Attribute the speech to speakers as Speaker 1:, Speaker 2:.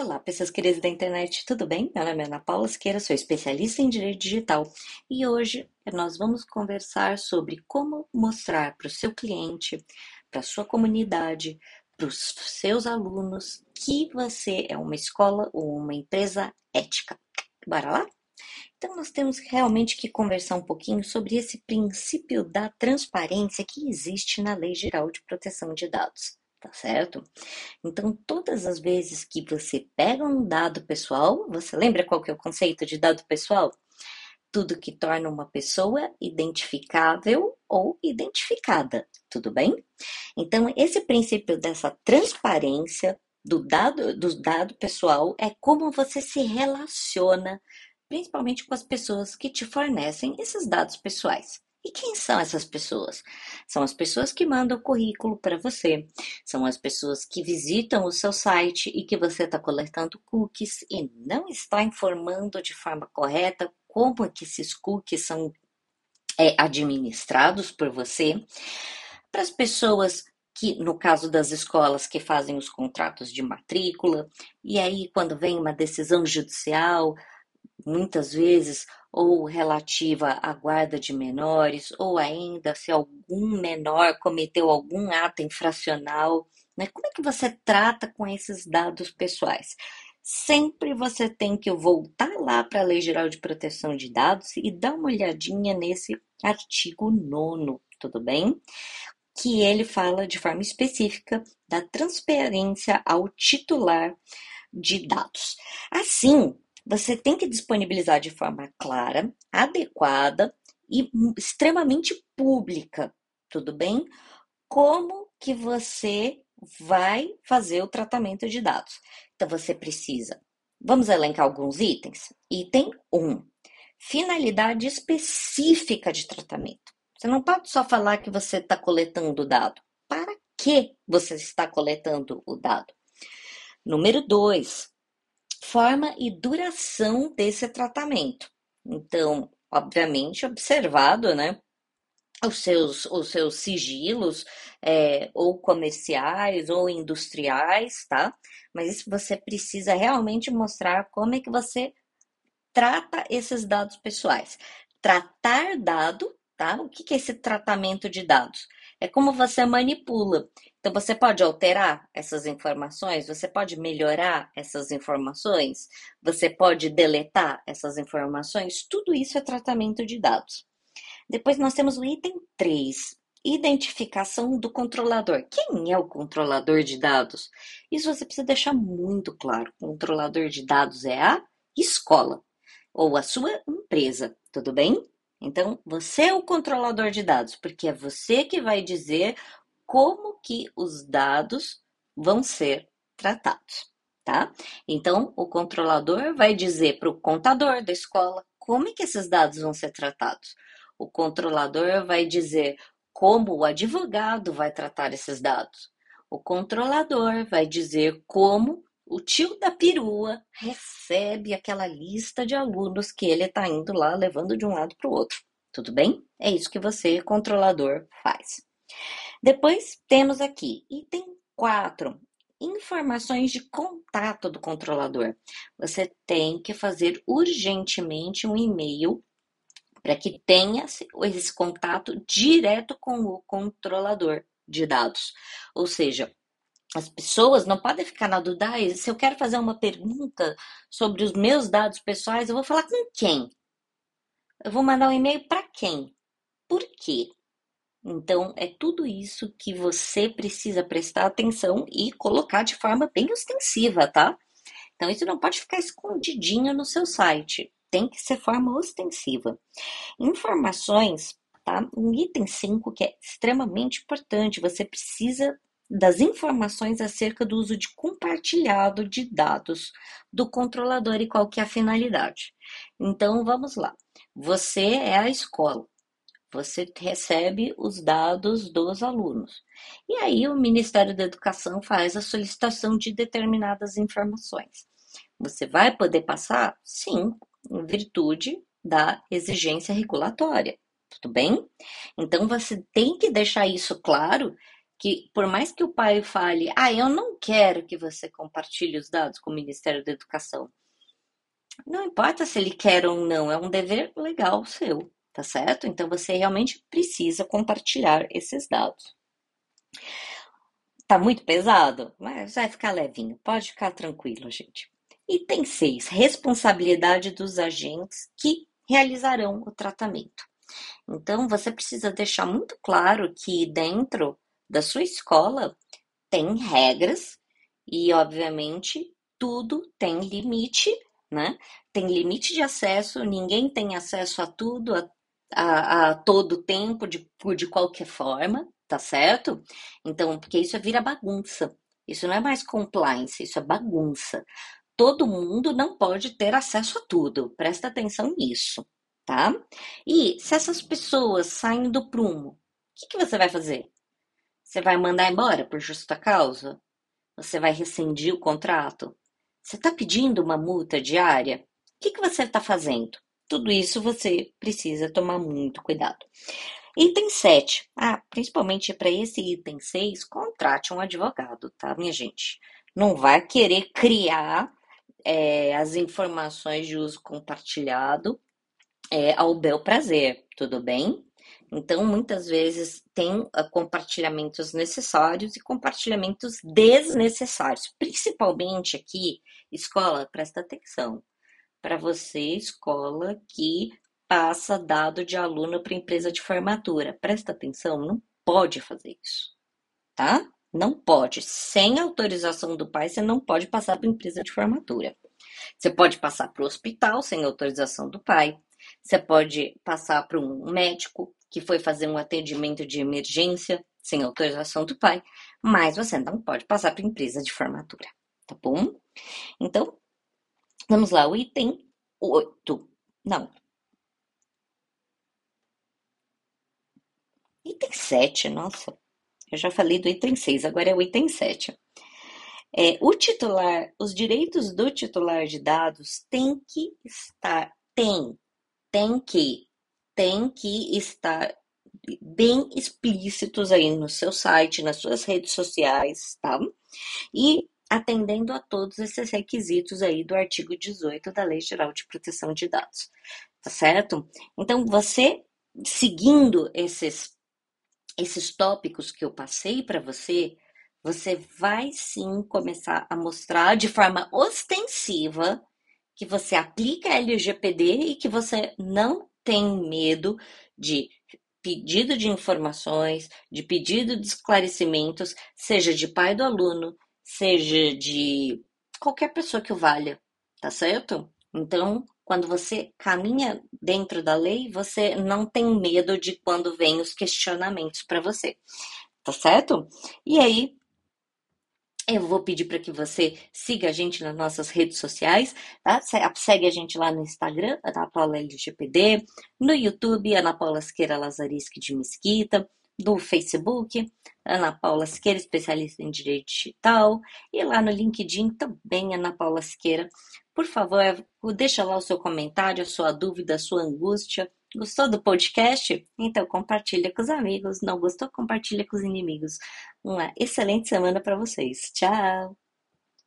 Speaker 1: Olá, pessoas queridas da internet, tudo bem? Meu nome é Ana Paula Siqueira, sou especialista em direito digital e hoje nós vamos conversar sobre como mostrar para o seu cliente, para a sua comunidade, para os seus alunos que você é uma escola ou uma empresa ética. Bora lá? Então, nós temos realmente que conversar um pouquinho sobre esse princípio da transparência que existe na Lei Geral de Proteção de Dados tá certo? Então, todas as vezes que você pega um dado pessoal, você lembra qual que é o conceito de dado pessoal? Tudo que torna uma pessoa identificável ou identificada, tudo bem? Então, esse princípio dessa transparência do dado, do dado pessoal é como você se relaciona, principalmente com as pessoas que te fornecem esses dados pessoais. E quem são essas pessoas? São as pessoas que mandam currículo para você, são as pessoas que visitam o seu site e que você está coletando cookies e não está informando de forma correta como é que esses cookies são é, administrados por você. Para as pessoas que, no caso das escolas que fazem os contratos de matrícula, e aí quando vem uma decisão judicial, muitas vezes ou relativa à guarda de menores, ou ainda se algum menor cometeu algum ato infracional, né? Como é que você trata com esses dados pessoais? Sempre você tem que voltar lá para a Lei Geral de Proteção de Dados e dar uma olhadinha nesse artigo 9, tudo bem? Que ele fala de forma específica da transferência ao titular de dados. Assim, você tem que disponibilizar de forma clara, adequada e extremamente pública, tudo bem? Como que você vai fazer o tratamento de dados? Então você precisa. Vamos elencar alguns itens. Item 1. Finalidade específica de tratamento. Você não pode só falar que você está coletando o dado. Para que você está coletando o dado? Número 2 forma e duração desse tratamento. Então, obviamente, observado, né? Os seus, os seus sigilos, é, ou comerciais ou industriais, tá? Mas isso você precisa realmente mostrar como é que você trata esses dados pessoais. Tratar dado, tá? O que é esse tratamento de dados? É como você manipula. Então, você pode alterar essas informações, você pode melhorar essas informações, você pode deletar essas informações, tudo isso é tratamento de dados. Depois nós temos o item 3, identificação do controlador. Quem é o controlador de dados? Isso você precisa deixar muito claro. Controlador de dados é a escola ou a sua empresa, tudo bem? Então, você é o controlador de dados, porque é você que vai dizer como que os dados vão ser tratados, tá? Então, o controlador vai dizer para o contador da escola como é que esses dados vão ser tratados. O controlador vai dizer como o advogado vai tratar esses dados. O controlador vai dizer como o tio da perua recebe aquela lista de alunos que ele está indo lá levando de um lado para o outro. Tudo bem? É isso que você, controlador, faz. Depois temos aqui item 4, informações de contato do controlador. Você tem que fazer urgentemente um e-mail para que tenha esse contato direto com o controlador de dados. Ou seja, as pessoas não podem ficar na dúvida, ah, se eu quero fazer uma pergunta sobre os meus dados pessoais, eu vou falar com quem? Eu vou mandar um e-mail para quem? Por quê? Então, é tudo isso que você precisa prestar atenção e colocar de forma bem ostensiva, tá? Então, isso não pode ficar escondidinho no seu site. Tem que ser forma ostensiva. Informações, tá? Um item 5 que é extremamente importante. Você precisa das informações acerca do uso de compartilhado de dados do controlador e qual que é a finalidade. Então, vamos lá. Você é a escola. Você recebe os dados dos alunos. E aí o Ministério da Educação faz a solicitação de determinadas informações. Você vai poder passar? Sim, em virtude da exigência regulatória. Tudo bem? Então você tem que deixar isso claro que por mais que o pai fale, ah, eu não quero que você compartilhe os dados com o Ministério da Educação. Não importa se ele quer ou não, é um dever legal seu, tá certo? Então você realmente precisa compartilhar esses dados. Tá muito pesado? Mas vai ficar levinho, pode ficar tranquilo, gente. Item 6. Responsabilidade dos agentes que realizarão o tratamento. Então, você precisa deixar muito claro que dentro da sua escola tem regras e, obviamente, tudo tem limite, né? Tem limite de acesso, ninguém tem acesso a tudo a, a, a todo tempo, de, de qualquer forma, tá certo? Então, porque isso vira bagunça. Isso não é mais compliance, isso é bagunça todo mundo não pode ter acesso a tudo. Presta atenção nisso, tá? E se essas pessoas saem do prumo, o que, que você vai fazer? Você vai mandar embora por justa causa? Você vai rescindir o contrato? Você está pedindo uma multa diária? O que, que você está fazendo? Tudo isso você precisa tomar muito cuidado. Item 7. Ah, principalmente para esse item 6, contrate um advogado, tá, minha gente? Não vai querer criar é, as informações de uso compartilhado é, ao bel prazer, tudo bem? Então, muitas vezes tem uh, compartilhamentos necessários e compartilhamentos desnecessários. Principalmente aqui, escola, presta atenção. Para você, escola que passa dado de aluno para empresa de formatura, presta atenção, não pode fazer isso, tá? Não pode. Sem autorização do pai, você não pode passar para empresa de formatura. Você pode passar para o hospital sem autorização do pai. Você pode passar para um médico que foi fazer um atendimento de emergência sem autorização do pai, mas você não pode passar para empresa de formatura, tá bom? Então, vamos lá, o item 8. Não. Item 7, nossa. Eu já falei do item 6, agora é o item 7. É, o titular, os direitos do titular de dados tem que estar, tem, tem que, tem que estar bem explícitos aí no seu site, nas suas redes sociais, tá? E atendendo a todos esses requisitos aí do artigo 18 da Lei Geral de Proteção de Dados, tá certo? Então, você seguindo esses esses tópicos que eu passei para você, você vai sim começar a mostrar de forma ostensiva que você aplica LGPD e que você não tem medo de pedido de informações, de pedido de esclarecimentos, seja de pai do aluno, seja de qualquer pessoa que o valha, tá certo? Então, quando você caminha dentro da lei, você não tem medo de quando vem os questionamentos para você, tá certo? E aí, eu vou pedir para que você siga a gente nas nossas redes sociais, tá? Segue a gente lá no Instagram, Ana Paula LGPD, no YouTube, Ana Paula Siqueira Lazariski de Mesquita, no Facebook, Ana Paula Siqueira, especialista em direito digital, e lá no LinkedIn também, Ana Paula Siqueira, por favor, deixa lá o seu comentário, a sua dúvida, a sua angústia. Gostou do podcast? Então compartilha com os amigos. Não gostou? Compartilha com os inimigos. Uma excelente semana para vocês. Tchau!